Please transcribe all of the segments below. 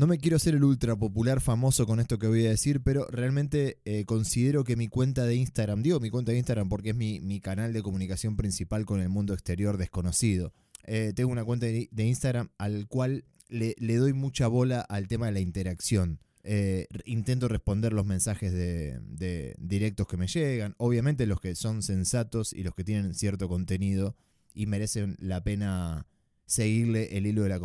No me quiero hacer el ultra popular famoso con esto que voy a decir, pero realmente eh, considero que mi cuenta de Instagram, digo mi cuenta de Instagram porque es mi, mi canal de comunicación principal con el mundo exterior desconocido. Eh, tengo una cuenta de, de Instagram al cual le, le doy mucha bola al tema de la interacción. Eh, intento responder los mensajes de, de directos que me llegan. Obviamente los que son sensatos y los que tienen cierto contenido y merecen la pena seguirle el hilo de la,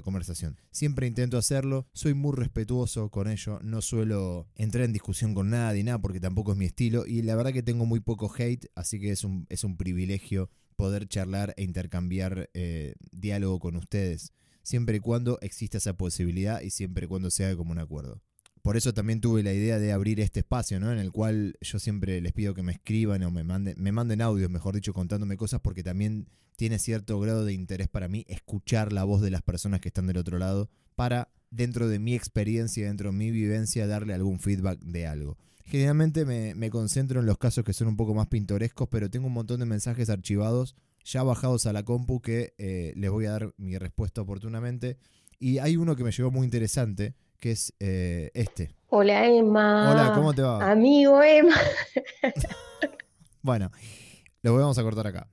conversación. Siempre intento hacerlo, soy muy respetuoso con ello, no suelo entrar en discusión con nadie, nada, porque tampoco es mi estilo y la verdad que tengo muy poco hate, así que es un, es un privilegio poder charlar e intercambiar eh, diálogo con ustedes, siempre y cuando exista esa posibilidad y siempre y cuando sea de común acuerdo. Por eso también tuve la idea de abrir este espacio, ¿no? En el cual yo siempre les pido que me escriban o me manden, me manden audios, mejor dicho, contándome cosas, porque también tiene cierto grado de interés para mí escuchar la voz de las personas que están del otro lado para, dentro de mi experiencia, dentro de mi vivencia, darle algún feedback de algo. Generalmente me, concentro en los casos que son un poco más pintorescos, pero tengo un montón de mensajes archivados ya bajados a la compu que eh, les voy a dar mi respuesta oportunamente. Y hay uno que me llegó muy interesante, que es eh, este. Hola Emma. Hola, ¿cómo te va? Amigo Emma. Bueno, lo vamos a cortar acá.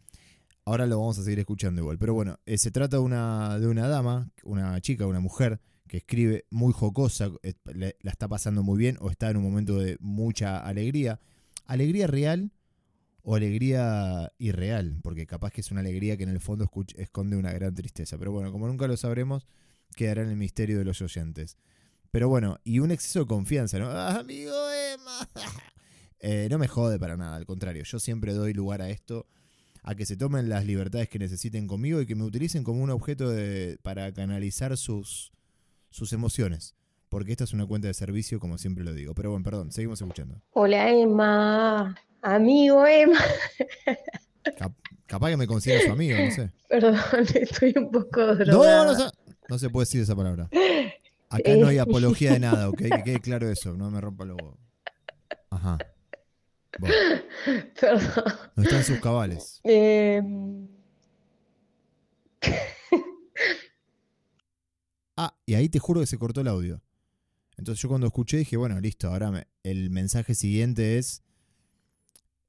Ahora lo vamos a seguir escuchando igual. Pero bueno, eh, se trata de una, de una dama, una chica, una mujer, que escribe muy jocosa, eh, le- la está pasando muy bien o está en un momento de mucha alegría. ¿Alegría real o alegría irreal? Porque capaz que es una alegría que en el fondo esconde una gran tristeza. Pero bueno, como nunca lo sabremos, quedará en el misterio de los oyentes. Pero bueno, y un exceso de confianza, ¿no? ¡Ah, amigo Emma! Eh, no me jode para nada, al contrario, yo siempre doy lugar a esto, a que se tomen las libertades que necesiten conmigo y que me utilicen como un objeto de- para canalizar sus, sus emociones. Porque esta es una cuenta de servicio, como siempre lo digo. Pero bueno, perdón, seguimos escuchando. Hola Emma. Amigo Emma. Cap- capaz que me considera su amigo, no sé. Perdón, estoy un poco No, drogada. no, se- no se puede decir esa palabra. Acá no hay apología de nada, ¿ok? Que quede claro eso, no me rompa los huevos. Ajá. Bueno, Perdón. no están sus cabales. Em, Ah, y ahí te juro que se cortó el audio. Entonces yo cuando escuché dije, bueno, listo, ahora me- el mensaje siguiente es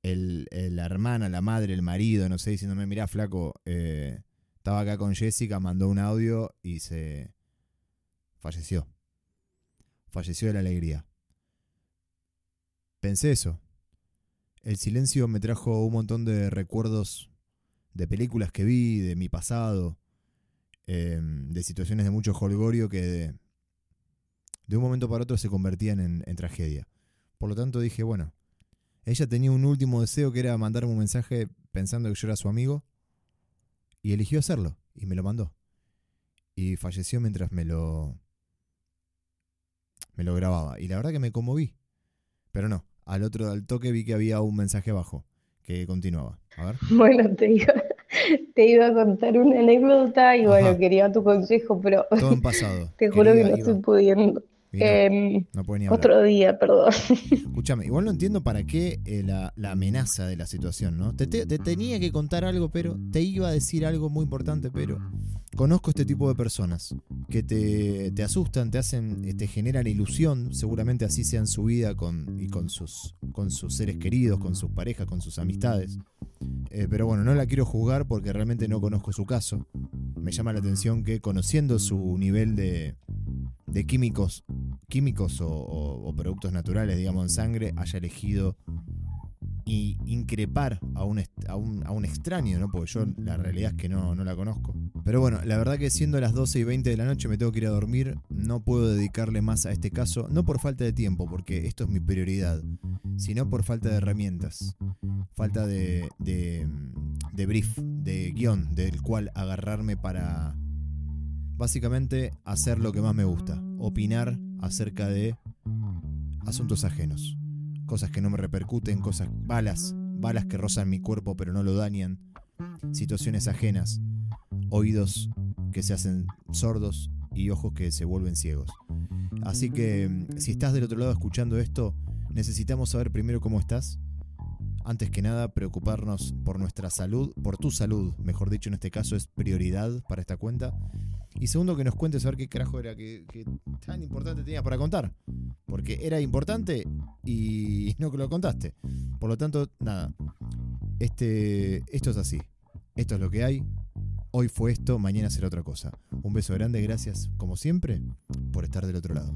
el, el- la hermana, la madre, el marido, no sé, diciéndome, mirá, flaco, eh, estaba acá con Jessica, mandó un audio y se falleció. Falleció de la alegría. Pensé eso. El silencio me trajo un montón de recuerdos de películas que vi, de mi pasado, eh, de situaciones de mucho holgorio que de, de un momento para otro se convertían en, en tragedia. Por lo tanto dije, bueno, ella tenía un último deseo que era mandarme un mensaje pensando que yo era su amigo y eligió hacerlo y me lo mandó. Y falleció mientras me lo me lo grababa y la verdad que me conmoví. Pero no, al otro al toque vi que había un mensaje abajo que continuaba. A ver. Bueno, te iba, te iba a contar una anécdota y bueno, quería tu consejo, pero Todo en pasado. te juro que no iba. estoy pudiendo. No, Em, no puede ni hablar. otro día, perdón. Escúchame, igual no entiendo para qué eh, la, la amenaza de la situación, ¿no? Te, te- te tenía que contar algo, pero te iba a decir algo muy importante, pero conozco este tipo de personas que te, te asustan, te hacen, eh, te generan ilusión, seguramente así sea en su vida con, y con sus, con sus seres queridos, con sus parejas, con sus amistades. Eh, pero bueno, no la quiero juzgar porque realmente no conozco su caso. Me llama la atención que conociendo su nivel de, de químicos, químicos o, o- productos naturales, digamos, en sangre, haya elegido y increpar a un, a un, a un extraño, ¿no? Porque yo la realidad es que no, no la conozco. Pero bueno, la verdad que siendo las 12 y 20 de la noche me tengo que ir a dormir, no puedo dedicarle más a este caso, no por falta de tiempo, porque esto es mi prioridad, sino por falta de herramientas, falta de, de, de brief, de guion, del cual agarrarme para básicamente hacer lo que más me gusta, opinar acerca de asuntos ajenos, cosas que no me repercuten, cosas balas, balas que rozan mi cuerpo pero no lo dañan, situaciones ajenas, oídos que se hacen sordos y ojos que se vuelven ciegos. Así que mm, si estás del otro lado escuchando esto, necesitamos saber primero cómo estás. Antes que nada, preocuparnos por nuestra salud, por tu salud, mejor dicho, en este caso es prioridad para esta cuenta. Y segundo, que nos cuentes saber qué carajo era que, que tan importante tenías para contar. Porque era importante y no que lo contaste. Por lo tanto, nada. Este, esto es así. Esto es lo que hay. Hoy fue esto, mañana será otra cosa. Un beso grande, gracias como siempre por estar del otro lado.